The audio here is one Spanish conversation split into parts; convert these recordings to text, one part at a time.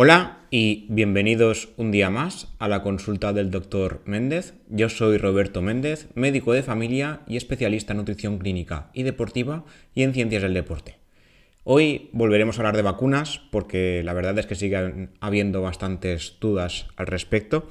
Hola y bienvenidos un día más a la consulta del doctor Méndez. Yo soy Roberto Méndez, médico de familia y especialista en nutrición clínica y deportiva y en ciencias del deporte. Hoy volveremos a hablar de vacunas porque la verdad es que sigue habiendo bastantes dudas al respecto.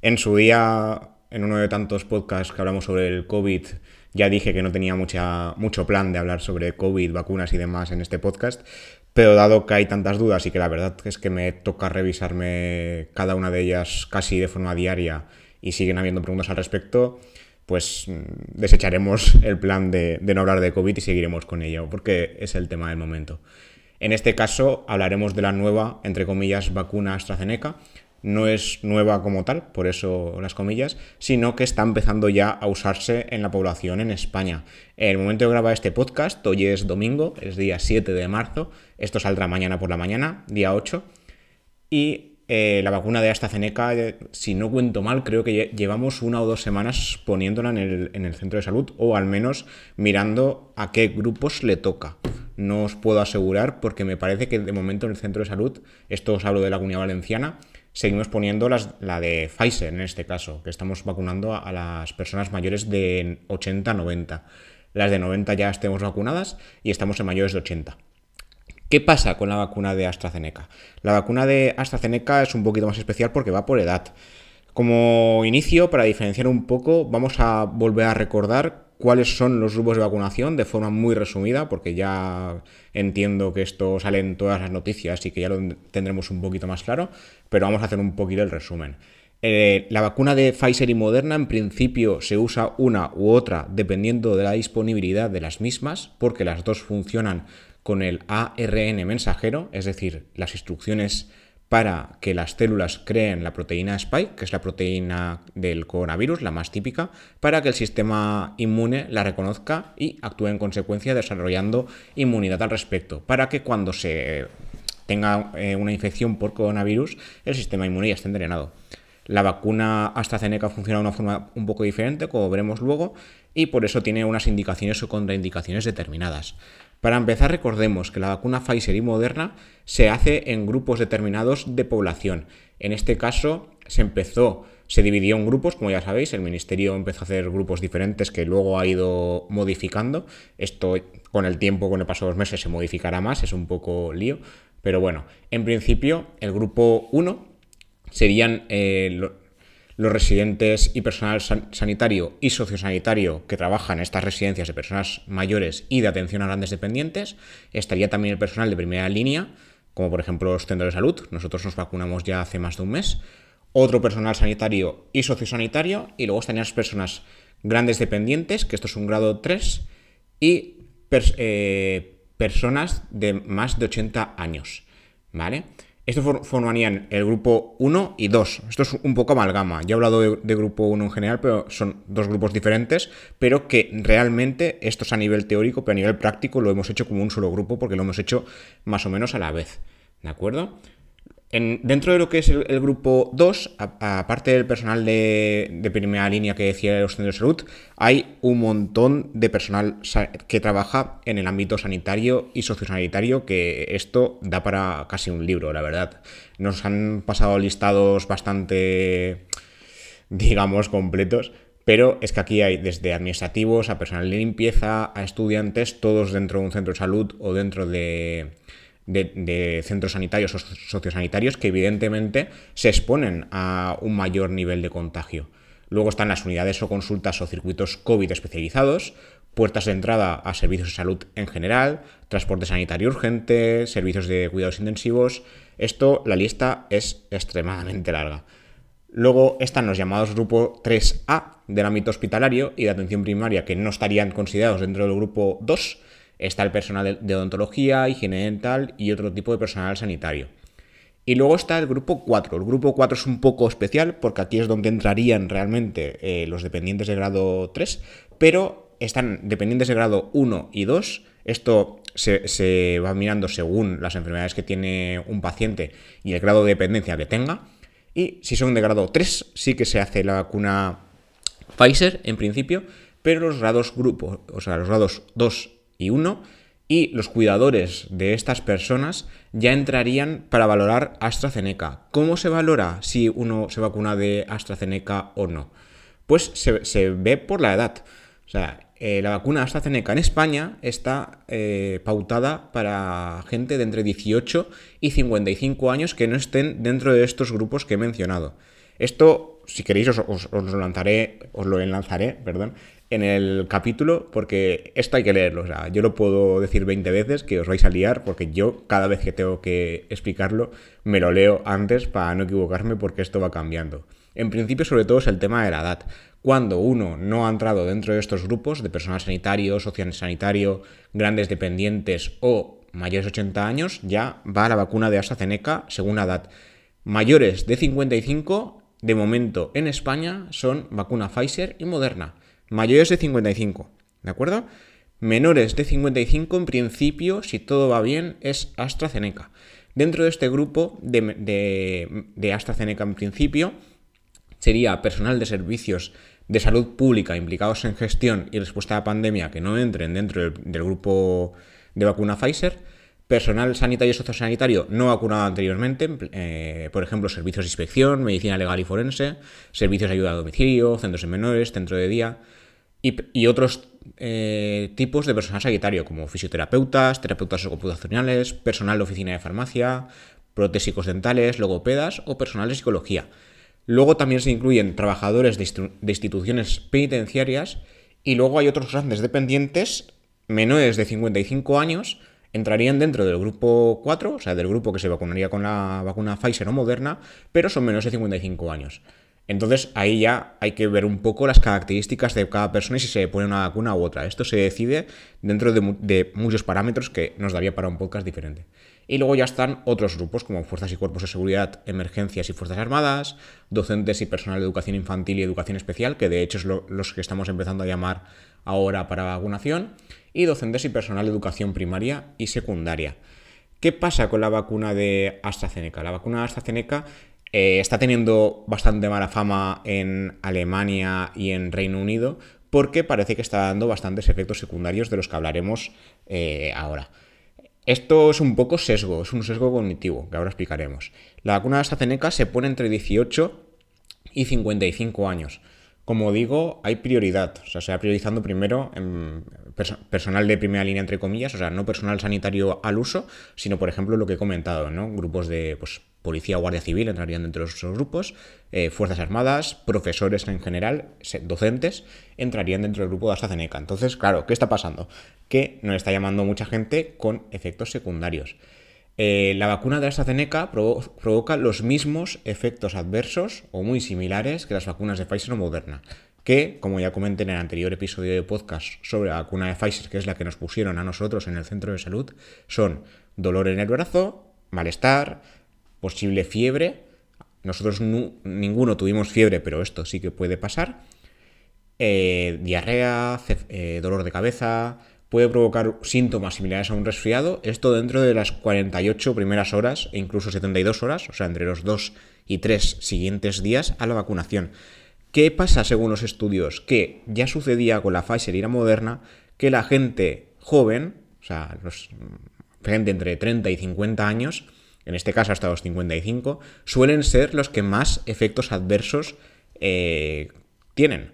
En su día, en uno de tantos podcasts que hablamos sobre el COVID, ya dije que no tenía mucho plan de hablar sobre COVID, vacunas y demás en este podcast, pero dado que hay tantas dudas y que la verdad es que me toca revisarme cada una de ellas casi de forma diaria y siguen habiendo preguntas al respecto, pues mm, desecharemos el plan de, no hablar de COVID y seguiremos con ello, porque es el tema del momento. En este caso hablaremos de la nueva, entre comillas, vacuna AstraZeneca, no es nueva como tal, por eso las comillas, sino que está empezando ya a usarse en la población en España. En el momento de grabar este podcast, hoy es domingo, es día 7 de marzo, esto saldrá mañana por la mañana, día 8, y eh, la vacuna de AstraZeneca, eh, si no cuento mal, creo que llevamos una o dos semanas poniéndola en el, en el centro de salud, o al menos mirando a qué grupos le toca no os puedo asegurar porque me parece que de momento en el centro de salud, esto os hablo de la comunidad valenciana, seguimos poniendo la de Pfizer en este caso, que estamos vacunando a, las personas mayores de 80 90. Las de 90 ya estemos vacunadas y estamos en mayores de 80. ¿Qué pasa con la vacuna de AstraZeneca? La vacuna de AstraZeneca es un poquito más especial porque va por edad. Como inicio, para diferenciar un poco, vamos a volver a recordar cuáles son los grupos de vacunación de forma muy resumida, porque ya entiendo que esto sale en todas las noticias y que ya lo tendremos un poquito más claro, pero vamos a hacer un poquito el resumen. Eh, la vacuna de Pfizer y Moderna en principio se usa una u otra dependiendo de la disponibilidad de las mismas, porque las dos funcionan con el ARN mensajero, es decir, las instrucciones para que las células creen la proteína spike, que es la proteína del coronavirus, la más típica, para que el sistema inmune la reconozca y actúe en consecuencia desarrollando inmunidad al respecto, para que cuando se tenga eh, una infección por coronavirus, el sistema inmune ya esté entrenado. La vacuna AstraZeneca funciona de una forma un poco diferente, como veremos luego, y por eso tiene unas indicaciones o contraindicaciones determinadas. Para empezar, recordemos que la vacuna Pfizer y Moderna se hace en grupos determinados de población. En este caso, se empezó, se dividió en grupos, como ya sabéis, el ministerio empezó a hacer grupos diferentes que luego ha ido modificando. Esto con el tiempo, con el paso de los meses, se modificará más, es un poco lío. Pero bueno, en principio, el grupo 1 serían eh, los residentes y personal sanitario y sociosanitario que trabajan en estas residencias de personas mayores y de atención a grandes dependientes. Estaría también el personal de primera línea, como por ejemplo los centros de salud. Nosotros nos vacunamos ya hace más de un mes. Otro personal sanitario y sociosanitario. Y luego estarían las personas grandes dependientes, que esto es un grado 3. Y eh, personas de más de 80 años. ¿Vale? Esto formarían el grupo 1 y 2. Esto es un poco amalgama. Ya he hablado de, grupo 1 en general, pero son dos grupos diferentes, pero que realmente esto es a nivel teórico, pero a nivel práctico lo hemos hecho como un solo grupo porque lo hemos hecho más o menos a la vez. ¿De acuerdo? Dentro de lo que es el, grupo 2, aparte del personal de, primera línea que decía los centros de salud, hay un montón de personal que trabaja en el ámbito sanitario y sociosanitario, que esto da para casi un libro, la verdad. Nos han pasado listados bastante, digamos, completos. Pero es que aquí hay desde administrativos a personal de limpieza, a estudiantes, todos dentro de un centro de salud o dentro de, de, centros sanitarios o sociosanitarios que evidentemente se exponen a un mayor nivel de contagio. Luego están las unidades o consultas o circuitos COVID especializados, puertas de entrada a servicios de salud en general, transporte sanitario urgente, servicios de cuidados intensivos. Esto, la lista es extremadamente larga. Luego están los llamados grupo 3A del ámbito hospitalario y de atención primaria que no estarían considerados dentro del grupo 2 Está el personal de odontología, higiene dental y otro tipo de personal sanitario. Y luego está el grupo 4. El grupo 4 es un poco especial porque aquí es donde entrarían realmente eh, los dependientes de grado 3, pero están dependientes de grado 1 y 2. Esto se, va mirando según las enfermedades que tiene un paciente y el grado de dependencia que tenga. Y si son de grado 3, sí que se hace la vacuna Pfizer en principio, pero los grados grupos, o sea, los grados 2 y 1 y los cuidadores de estas personas ya entrarían para valorar AstraZeneca. ¿Cómo se valora si uno se vacuna de AstraZeneca o no? Pues se, ve por la edad. O sea, eh, la vacuna AstraZeneca en España está eh, pautada para gente de entre 18 y 55 años que no estén dentro de estos grupos que he mencionado. Esto, si queréis, os, lo lanzaré, os lo enlazaré, perdón, en el capítulo porque esto hay que leerlo. O sea, yo lo puedo decir 20 veces que os vais a liar porque yo cada vez que tengo que explicarlo me lo leo antes para no equivocarme porque esto va cambiando. En principio, sobre todo, es el tema de la edad. Cuando uno no ha entrado dentro de estos grupos de personal sanitario, social sanitario, grandes dependientes o mayores de 80 años, ya va a la vacuna de AstraZeneca según la edad. Mayores de 55, de momento en España, son vacuna Pfizer y Moderna mayores de 55, ¿de acuerdo? Menores de 55, en principio, si todo va bien, es AstraZeneca. Dentro de este grupo de, AstraZeneca, en principio, sería personal de servicios de salud pública implicados en gestión y respuesta a la pandemia que no entren dentro del, grupo de vacuna Pfizer, personal sanitario y sociosanitario no vacunado anteriormente, eh, por ejemplo, servicios de inspección, medicina legal y forense, servicios de ayuda a domicilio, centros de menores, centro de día, y, otros eh, tipos de personal sanitario, como fisioterapeutas, terapeutas computacionales, personal de oficina de farmacia, protésicos dentales, logopedas o personal de psicología. Luego también se incluyen trabajadores de, instituciones penitenciarias y luego hay otros grandes dependientes menores de 55 años entrarían dentro del grupo 4, o sea, del grupo que se vacunaría con la vacuna Pfizer o Moderna, pero son menores de 55 años. Entonces ahí ya hay que ver un poco las características de cada persona y si se pone una vacuna u otra. Esto se decide dentro de, muchos parámetros que nos daría para un podcast diferente. Y luego ya están otros grupos como fuerzas y cuerpos de seguridad, emergencias y fuerzas armadas, docentes y personal de educación infantil y educación especial, que de hecho es los que estamos empezando a llamar ahora para vacunación, y docentes y personal de educación primaria y secundaria. ¿Qué pasa con la vacuna de AstraZeneca? La vacuna de AstraZeneca eh, está teniendo bastante mala fama en Alemania y en Reino Unido porque parece que está dando bastantes efectos secundarios de los que hablaremos eh, ahora. Esto es un poco sesgo, es un sesgo cognitivo, que ahora explicaremos. La vacuna de AstraZeneca se pone entre 18 y 55 años. Como digo, hay prioridad, o sea, se va priorizando primero en personal de primera línea, entre comillas, o sea, no personal sanitario al uso, sino, por ejemplo, lo que he comentado, ¿no? Grupos de pues, policía o guardia civil entrarían dentro de esos grupos, eh, fuerzas armadas, profesores en general, docentes, entrarían dentro del grupo de AstraZeneca. Entonces, claro, ¿qué está pasando? Que nos está llamando mucha gente con efectos secundarios. Eh, la vacuna de AstraZeneca provoca los mismos efectos adversos o muy similares que las vacunas de Pfizer o Moderna, que, como ya comenté en el anterior episodio de podcast sobre la vacuna de Pfizer, que es la que nos pusieron a nosotros en el centro de salud, son dolor en el brazo, malestar, posible fiebre. Nosotros ninguno tuvimos fiebre, pero esto sí que puede pasar. Eh, diarrea, eh, dolor de cabeza, puede provocar síntomas similares a un resfriado. Esto dentro de las 48 primeras horas e incluso 72 horas, o sea, entre los 2 y 3 siguientes días a la vacunación. ¿Qué pasa según los estudios? Que ya sucedía con la Pfizer y la Moderna que la gente joven, o sea, los, gente entre 30 y 50 años, en este caso hasta los 55, suelen ser los que más efectos adversos eh, tienen.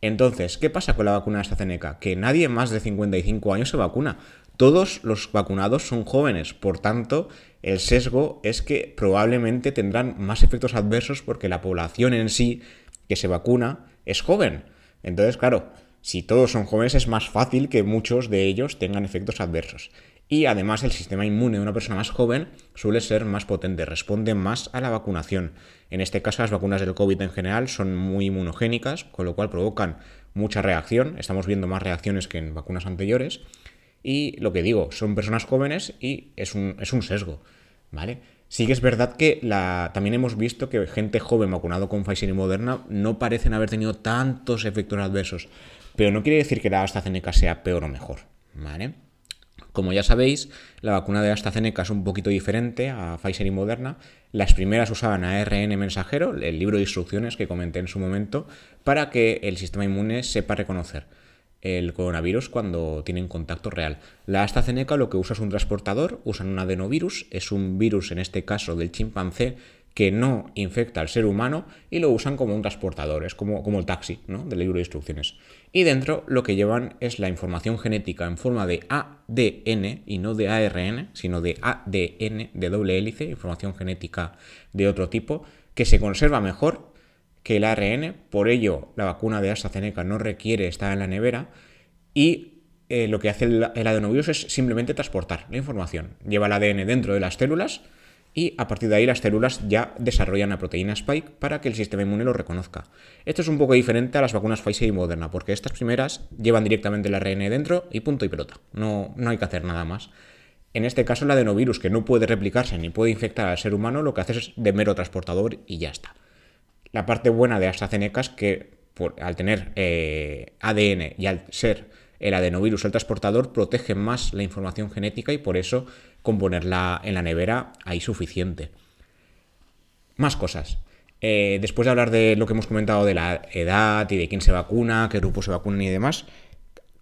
Entonces, ¿qué pasa con la vacuna de AstraZeneca? Que nadie más de 55 años se vacuna. Todos los vacunados son jóvenes, por tanto, el sesgo es que probablemente tendrán más efectos adversos porque la población en sí que se vacuna es joven. Entonces, claro, si todos son jóvenes es más fácil que muchos de ellos tengan efectos adversos. Y además el sistema inmune de una persona más joven suele ser más potente, responde más a la vacunación. En este caso las vacunas del COVID en general son muy inmunogénicas, con lo cual provocan mucha reacción. Estamos viendo más reacciones que en vacunas anteriores. Y lo que digo, son personas jóvenes y es un, es un sesgo. ¿Vale? Sí que es verdad que también hemos visto que gente joven vacunado con Pfizer y Moderna no parecen haber tenido tantos efectos adversos. Pero no quiere decir que la AstraZeneca sea peor o mejor. ¿Vale? Como ya sabéis, la vacuna de AstraZeneca es un poquito diferente a Pfizer y Moderna. Las primeras usaban ARN mensajero, el libro de instrucciones que comenté en su momento, para que el sistema inmune sepa reconocer. el coronavirus cuando tienen contacto real. La AstraZeneca lo que usa es un transportador, usan un adenovirus, es un virus en este caso del chimpancé que no infecta al ser humano y lo usan como un transportador, es como, como el taxi ¿no? del libro de instrucciones. Y dentro lo que llevan es la información genética en forma de ADN y no de ARN, sino de ADN de doble hélice, información genética de otro tipo, que se conserva mejor que el ARN, por ello la vacuna de AstraZeneca no requiere estar en la nevera y eh, lo que hace el, el adenovirus es simplemente transportar la información. Lleva el ADN dentro de las células y a partir de ahí las células ya desarrollan la proteína Spike para que el sistema inmune lo reconozca. Esto es un poco diferente a las vacunas Pfizer y Moderna, porque estas primeras llevan directamente el ARN dentro y punto y pelota. No, no hay que hacer nada más. En este caso, el adenovirus, que no puede replicarse ni puede infectar al ser humano, lo que hace es de mero transportador y ya está. La parte buena de AstraZeneca es que al tener eh, ADN y al ser el adenovirus el transportador, protege más la información genética y por eso componerla en la nevera hay suficiente. Más cosas. Eh, después de hablar de lo que hemos comentado de la edad y de quién se vacuna, qué grupo se vacuna y demás,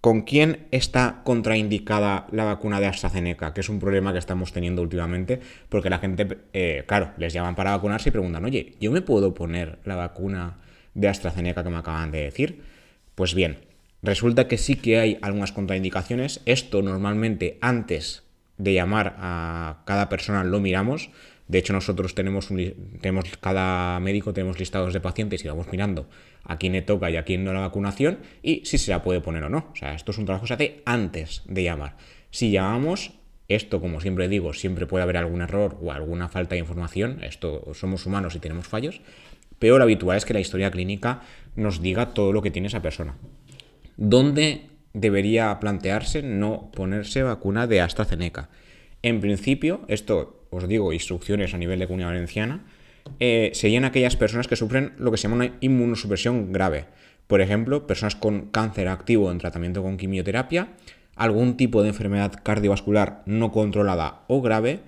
¿con quién está contraindicada la vacuna de AstraZeneca? Que es un problema que estamos teniendo últimamente, porque la gente, eh, claro, les llaman para vacunarse y preguntan, oye, ¿yo me puedo poner la vacuna de AstraZeneca que me acaban de decir? Pues bien, resulta que sí que hay algunas contraindicaciones. Esto normalmente antes de llamar a cada persona lo miramos. De hecho, nosotros tenemos, un, tenemos cada médico tenemos listados de pacientes y vamos mirando a quién le toca y a quién no la vacunación y si se la puede poner o no. O sea, esto es un trabajo que se hace antes de llamar. Si llamamos, esto, como siempre digo, siempre puede haber algún error o alguna falta de información. Esto somos humanos y tenemos fallos. Pero lo habitual es que la historia clínica nos diga todo lo que tiene esa persona. ¿Dónde debería plantearse no ponerse vacuna de AstraZeneca. En principio, esto os digo, instrucciones a nivel de comunidad valenciana, eh, serían aquellas personas que sufren lo que se llama una inmunosupresión grave. Por ejemplo, personas con cáncer activo en tratamiento con quimioterapia, algún tipo de enfermedad cardiovascular no controlada o grave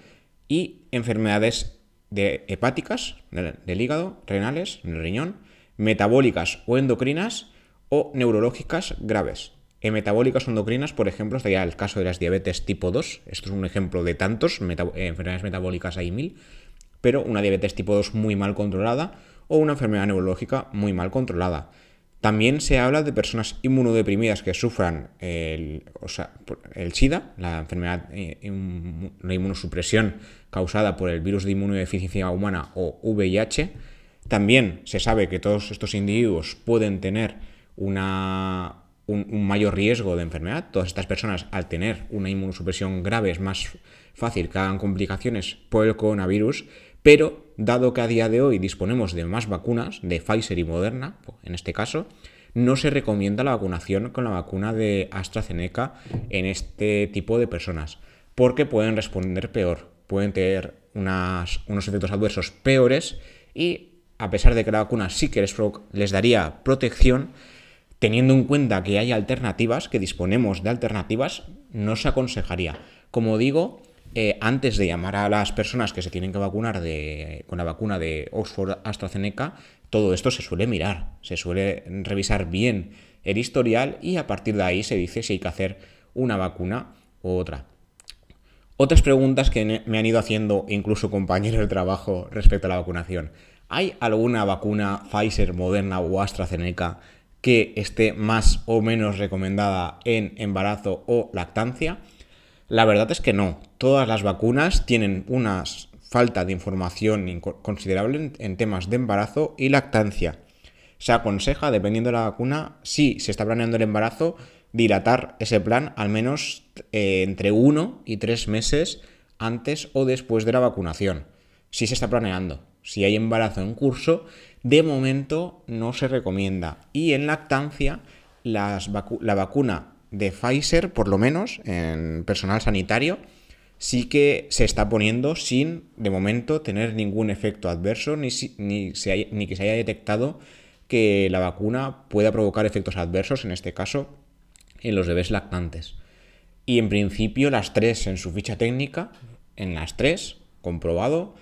y enfermedades de hepáticas del hígado, renales, del riñón, metabólicas o endocrinas o neurológicas graves. En metabólicas endocrinas, por ejemplo, estaría el caso de las diabetes tipo 2. Esto es un ejemplo de tantos. enfermedades metabólicas hay mil. Pero una diabetes tipo 2 muy mal controlada o una enfermedad neurológica muy mal controlada. También se habla de personas inmunodeprimidas que sufran el, el SIDA, la enfermedad, eh, la inmunosupresión causada por el virus de inmunodeficiencia humana o VIH. También se sabe que todos estos individuos pueden tener una, un, mayor riesgo de enfermedad. Todas estas personas, al tener una inmunosupresión grave, es más fácil que hagan complicaciones por el coronavirus, pero dado que a día de hoy disponemos de más vacunas, de Pfizer y Moderna, en este caso, no se recomienda la vacunación con la vacuna de AstraZeneca en este tipo de personas, porque pueden responder peor, pueden tener unos efectos adversos peores y a pesar de que la vacuna sí que les, les daría protección, teniendo en cuenta que hay alternativas, que disponemos de alternativas, no se aconsejaría. Como digo, eh, antes de llamar a las personas que se tienen que vacunar con la vacuna de Oxford AstraZeneca, todo esto se suele mirar, se suele revisar bien el historial y a partir de ahí se dice si hay que hacer una vacuna u otra. Otras preguntas que me han ido haciendo incluso compañeros de trabajo respecto a la vacunación. ¿Hay alguna vacuna Pfizer, Moderna o AstraZeneca que esté más o menos recomendada en embarazo o lactancia? La verdad es que no. Todas las vacunas tienen una falta de información considerable en temas de embarazo y lactancia. Se aconseja, dependiendo de la vacuna, si se está planeando el embarazo, dilatar ese plan al menos eh, entre uno y tres meses antes o después de la vacunación. Si se está planeando. Si hay embarazo en curso, de momento no se recomienda. Y en lactancia, la vacuna de Pfizer, por lo menos en personal sanitario, sí que se está poniendo sin, de momento, tener ningún efecto adverso, ni, ni, ni que se haya detectado que la vacuna pueda provocar efectos adversos, en este caso, en los bebés lactantes. Y en principio, las tres en su ficha técnica, en las tres, comprobado,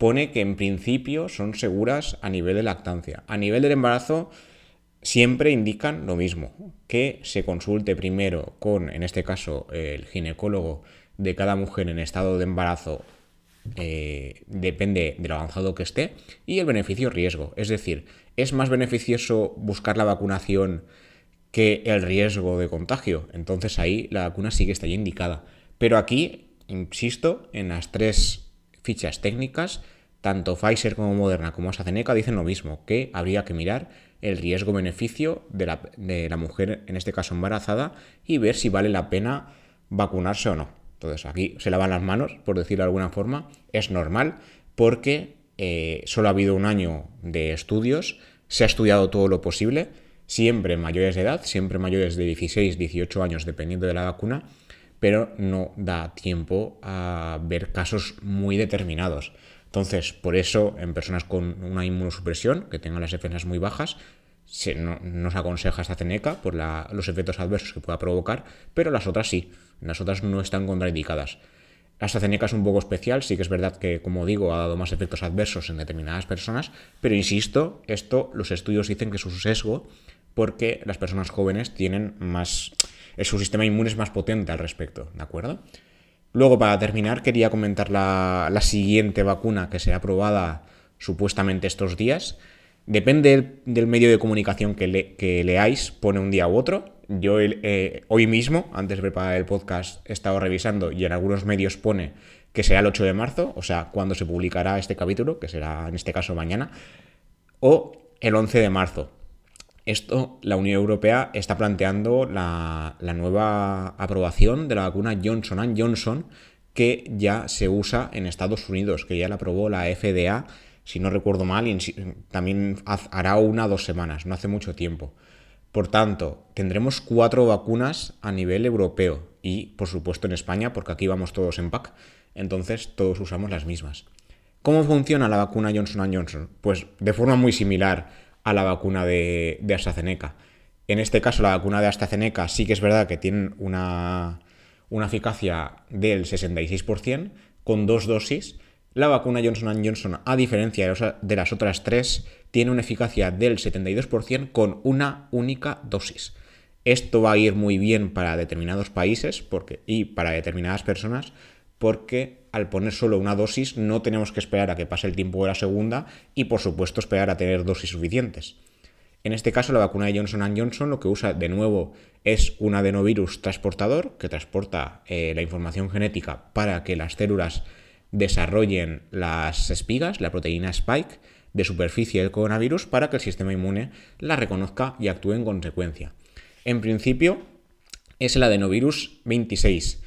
pone que en principio son seguras a nivel de lactancia. A nivel del embarazo siempre indican lo mismo, que se consulte primero con, en este caso, el ginecólogo de cada mujer en estado de embarazo, eh, depende de lo avanzado que esté, y el beneficio-riesgo. Es decir, es más beneficioso buscar la vacunación que el riesgo de contagio. Entonces ahí la vacuna sí que estaría indicada. Pero aquí, insisto, en las tres fichas técnicas, tanto Pfizer como Moderna como AstraZeneca dicen lo mismo, que habría que mirar el riesgo-beneficio de la, de la, mujer, en este caso embarazada, y ver si vale la pena vacunarse o no. Entonces aquí se lavan las manos, por decirlo de alguna forma, es normal porque eh, solo ha habido un año de estudios, se ha estudiado todo lo posible, siempre mayores de edad, siempre mayores de 16, 18 años, dependiendo de la vacuna, pero no da tiempo a ver casos muy determinados. Entonces, por eso, en personas con una inmunosupresión, que tengan las defensas muy bajas, se, no, nos aconseja esta ceneca por los efectos adversos que pueda provocar, pero las otras sí, las otras no están contraindicadas. La AstraZeneca es un poco especial, sí que es verdad que, como digo, ha dado más efectos adversos en determinadas personas, pero insisto, esto los estudios dicen que es un sesgo porque las personas jóvenes tienen más... su sistema inmune es más potente al respecto, ¿de acuerdo? Luego, para terminar, quería comentar la, siguiente vacuna que será aprobada supuestamente estos días. Depende del, medio de comunicación que, leáis, pone un día u otro. Yo eh, hoy mismo, antes de preparar el podcast, he estado revisando y en algunos medios pone que será el 8 de marzo, o sea, cuando se publicará este capítulo, que será en este caso mañana, o el 11 de marzo. Esto, la Unión Europea está planteando la, nueva aprobación de la vacuna Johnson Johnson que ya se usa en Estados Unidos, que ya la aprobó la FDA, si no recuerdo mal, y también hará una o dos semanas, no hace mucho tiempo. Por tanto, tendremos cuatro vacunas a nivel europeo y, por supuesto, en España, porque aquí vamos todos en pack, entonces todos usamos las mismas. ¿Cómo funciona la vacuna Johnson Johnson? Pues de forma muy similar a la vacuna de, AstraZeneca. En este caso, la vacuna de AstraZeneca sí que es verdad que tiene una, una eficacia del 66% con dos dosis. La vacuna Johnson Johnson, a diferencia de las otras tres, tiene una eficacia del 72% con una única dosis. Esto va a ir muy bien para determinados países porque, y para determinadas personas porque al poner solo una dosis no tenemos que esperar a que pase el tiempo de la segunda y por supuesto esperar a tener dosis suficientes. En este caso la vacuna de Johnson Johnson lo que usa de nuevo es un adenovirus transportador que transporta eh, la información genética para que las células desarrollen las espigas, la proteína spike de superficie del coronavirus para que el sistema inmune la reconozca y actúe en consecuencia. En principio es el adenovirus 26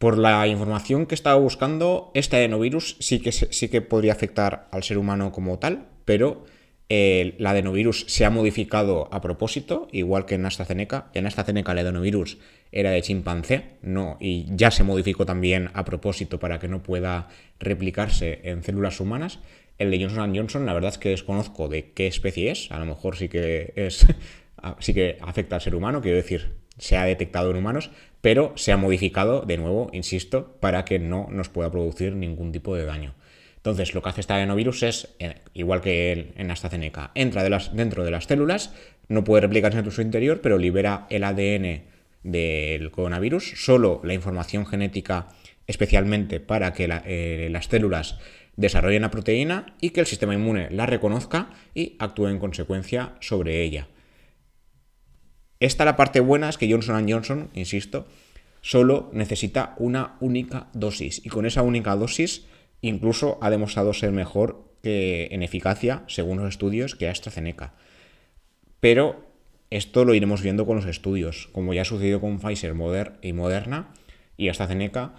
por la información que estaba buscando, este adenovirus sí que, sí que podría afectar al ser humano como tal, pero el, adenovirus se ha modificado a propósito, igual que en AstraZeneca. En AstraZeneca el adenovirus era de chimpancé, no, y ya se modificó también a propósito para que no pueda replicarse en células humanas. El de Johnson Johnson, la verdad es que desconozco de qué especie es, a lo mejor sí que es, sí que afecta al ser humano, quiero decir, se ha detectado en humanos, pero se ha modificado, de nuevo, insisto, para que no nos pueda producir ningún tipo de daño. Entonces, lo que hace este adenovirus es, eh, igual que en AstraZeneca, entra dentro de las células, no puede replicarse en su interior, pero libera el ADN del coronavirus, solo la información genética especialmente para que eh, las células desarrollen la proteína y que el sistema inmune la reconozca y actúe en consecuencia sobre ella. Esta la parte buena es que Johnson Johnson, insisto, solo necesita una única dosis y con esa única dosis incluso ha demostrado ser mejor que en eficacia, según los estudios, que AstraZeneca. Pero esto lo iremos viendo con los estudios, como ya ha sucedido con Pfizer y Moderna y AstraZeneca,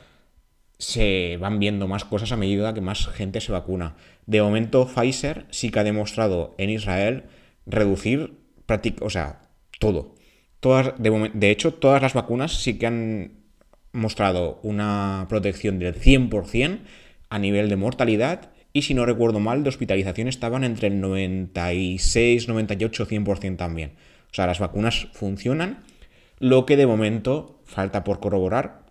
se van viendo más cosas a medida que más gente se vacuna. De momento, Pfizer sí que ha demostrado en Israel reducir, o sea, todo de, hecho, todas las vacunas sí que han mostrado una protección del 100% a nivel de mortalidad y si no recuerdo mal, de hospitalización estaban entre el 96, 98, 100% también. O sea, las vacunas funcionan, lo que de momento falta por corroborar,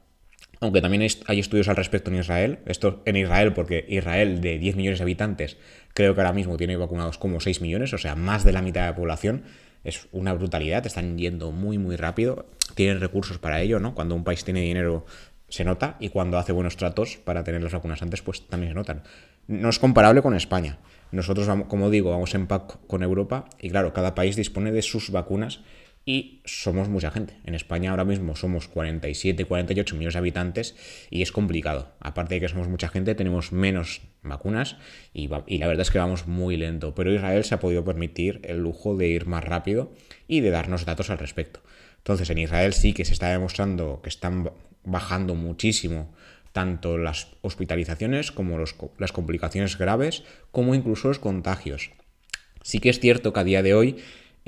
aunque también hay estudios al respecto en Israel, esto en Israel porque Israel de 10 millones de habitantes creo que ahora mismo tiene vacunados como 6 millones, o sea, más de la mitad de la población, es una brutalidad, están yendo muy, muy rápido, tienen recursos para ello, ¿no? Cuando un país tiene dinero se nota y cuando hace buenos tratos para tener las vacunas antes, pues también se notan. No es comparable con España. Nosotros, vamos, como digo, vamos en pack con Europa y claro, cada país dispone de sus vacunas y somos mucha gente. En España ahora mismo somos 47, 48 millones de habitantes y es complicado. Aparte de que somos mucha gente, tenemos menos vacunas y, la verdad es que vamos muy lento. Pero Israel se ha podido permitir el lujo de ir más rápido y de darnos datos al respecto. Entonces en Israel sí que se está demostrando que están bajando muchísimo tanto las hospitalizaciones como las complicaciones graves, como incluso los contagios. Sí que es cierto que a día de hoy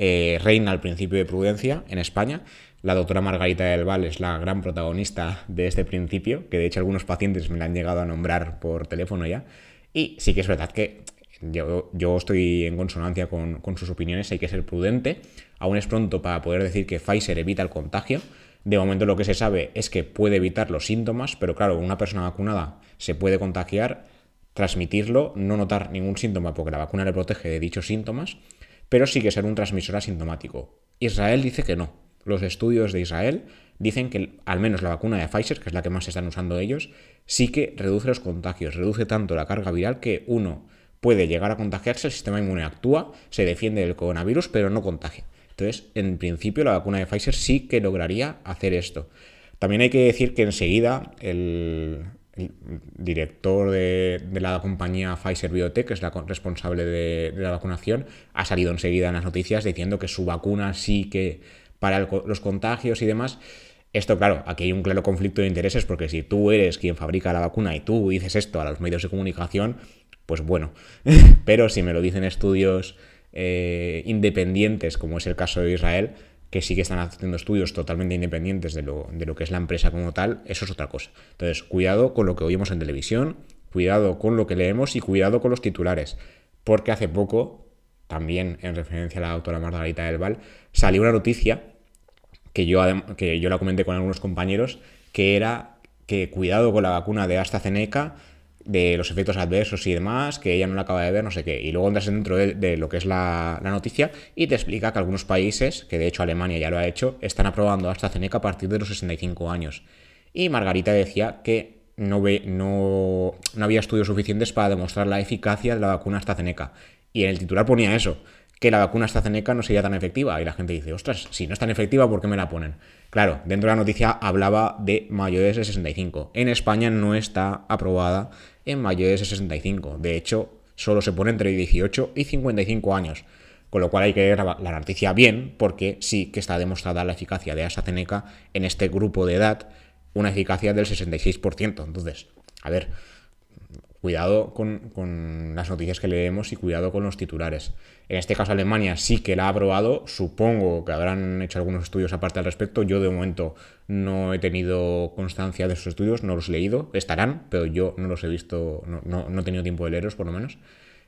eh, reina el principio de prudencia en España. La doctora Margarita del Val es la gran protagonista de este principio, que de hecho algunos pacientes me la han llegado a nombrar por teléfono ya. Y sí que es verdad que yo, estoy en consonancia con, con sus opiniones, hay que ser prudente. Aún es pronto para poder decir que Pfizer evita el contagio de momento lo que se sabe es que puede evitar los síntomas, pero claro, una persona vacunada se puede contagiar, transmitirlo, no notar ningún síntoma porque la vacuna le protege de dichos síntomas, pero sí que ser un transmisor asintomático. Israel dice que no. Los estudios de Israel dicen que al menos la vacuna de Pfizer, que es la que más están usando ellos, sí que reduce los contagios, reduce tanto la carga viral que uno puede llegar a contagiarse, el sistema inmune actúa, se defiende del coronavirus, pero no contagia. Entonces, en principio, la vacuna de Pfizer sí que lograría hacer esto. También hay que decir que enseguida el, director de, la compañía Pfizer Biotech, que es la responsable de, la vacunación, ha salido enseguida en las noticias diciendo que su vacuna sí que para los contagios y demás. Esto, claro, aquí hay un claro conflicto de intereses porque si tú eres quien fabrica la vacuna y tú dices esto a los medios de comunicación, pues bueno. Pero si me lo dicen estudios eh, independientes, como es el caso de Israel, que sí que están haciendo estudios totalmente independientes de lo, de lo que es la empresa como tal, eso es otra cosa. Entonces, cuidado con lo que oímos en televisión, cuidado con lo que leemos y cuidado con los titulares, porque hace poco, también en referencia a la autora Margarita del Val, salió una noticia que yo, que yo la comenté con algunos compañeros, que era que cuidado con la vacuna de AstraZeneca, de los efectos adversos y demás, que ella no la acaba de ver, no sé qué. Y luego entras dentro de, lo que es la, noticia y te explica que algunos países, que de hecho Alemania ya lo ha hecho, están aprobando AstraZeneca a partir de los 65 años. Y Margarita decía que no, ve, no, no había estudios suficientes para demostrar la eficacia de la vacuna AstraZeneca. Y en el titular ponía eso, que la vacuna AstraZeneca no sería tan efectiva. Y la gente dice, ostras, si no es tan efectiva, ¿por qué me la ponen? Claro, dentro de la noticia hablaba de mayores de 65. En España no está aprobada en mayores de 65. De hecho, solo se pone entre 18 y 55 años. Con lo cual hay que ver la noticia bien, porque sí que está demostrada la eficacia de AstraZeneca en este grupo de edad, una eficacia del 66%. Entonces, a ver, cuidado con, las noticias que leemos y cuidado con los titulares. En este caso Alemania sí que la ha aprobado, supongo que habrán hecho algunos estudios aparte al respecto, yo de momento no he tenido constancia de esos estudios, no los he leído, estarán, pero yo no los he visto, no, he tenido tiempo de leerlos por lo menos.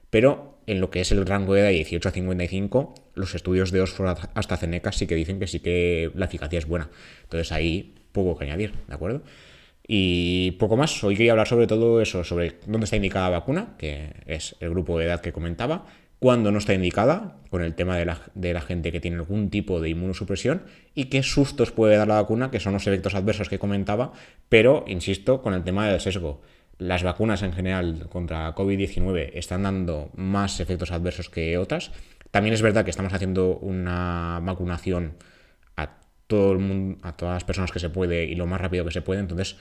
Pero en lo que es el rango de edad de 18 a 55, los estudios de Oxford hasta Ceneca sí que dicen que sí que la eficacia es buena. Entonces ahí poco que añadir, ¿de acuerdo? Y poco más, hoy quería hablar sobre todo eso, sobre dónde está indicada la vacuna, que es el grupo de edad que comentaba, cuándo no está indicada, con el tema de la, gente que tiene algún tipo de inmunosupresión, y qué sustos puede dar la vacuna, que son los efectos adversos que comentaba, pero, insisto, con el tema del sesgo. Las vacunas en general contra COVID-19 están dando más efectos adversos que otras. También es verdad que estamos haciendo una vacunación todo el mundo, a todas las personas que se puede y lo más rápido que se puede. Entonces,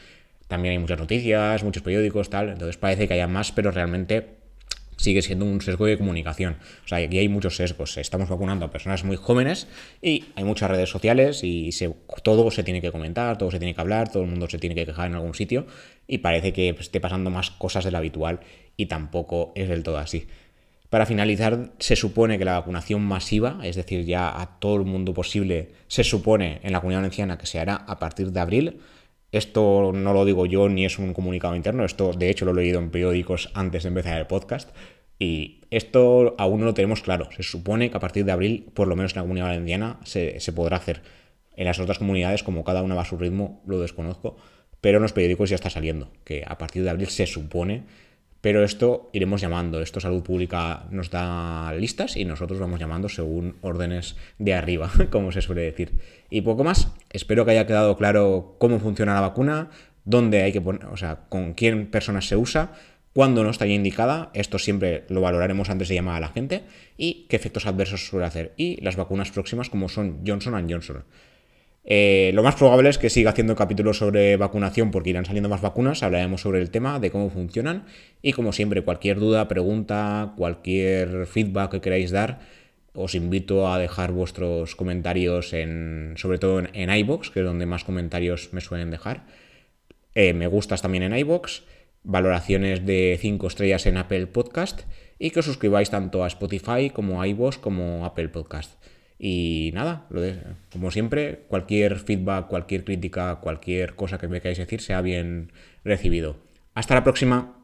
también hay muchas noticias, muchos periódicos, tal. Entonces parece que haya más, pero realmente sigue siendo un sesgo de comunicación. O sea, aquí hay muchos sesgos. Estamos vacunando a personas muy jóvenes y hay muchas redes sociales y todo se tiene que comentar, todo se tiene que hablar, todo el mundo se tiene que quejar en algún sitio y parece que esté pasando más cosas de lo habitual y tampoco es del todo así. Para finalizar, se supone que la vacunación masiva, es decir, ya a todo el mundo posible, se supone en la comunidad valenciana que se hará a partir de abril. Esto no lo digo yo ni es un comunicado interno, esto de hecho lo he leído en periódicos antes de empezar el podcast. Y esto aún no lo tenemos claro. Se supone que a partir de abril, por lo menos en la comunidad valenciana, se, se podrá hacer. En las otras comunidades, como cada una va a su ritmo, lo desconozco. Pero en los periódicos ya está saliendo, que a partir de abril se supone pero esto iremos llamando. Esto Salud Pública nos da listas y nosotros vamos llamando según órdenes de arriba, como se suele decir. Y poco más. Espero que haya quedado claro cómo funciona la vacuna, dónde hay que poner, o sea, con quién personas se usa, cuándo no estaría indicada, esto siempre lo valoraremos antes de llamar a la gente, y qué efectos adversos suele hacer, y las vacunas próximas como son Johnson Johnson. Eh, lo más probable es que siga haciendo capítulos sobre vacunación porque irán saliendo más vacunas, hablaremos sobre el tema, de cómo funcionan y como siempre cualquier duda, pregunta, cualquier feedback que queráis dar, os invito a dejar vuestros comentarios en, sobre todo en, iBox, que es donde más comentarios me suelen dejar. Eh, me gustas también en iBox, valoraciones de 5 estrellas en Apple Podcast y que os suscribáis tanto a Spotify como a iVoox como a Apple Podcast. Y nada, lo de, como siempre, cualquier feedback, cualquier crítica, cualquier cosa que me queráis decir sea bien recibido. Hasta la próxima.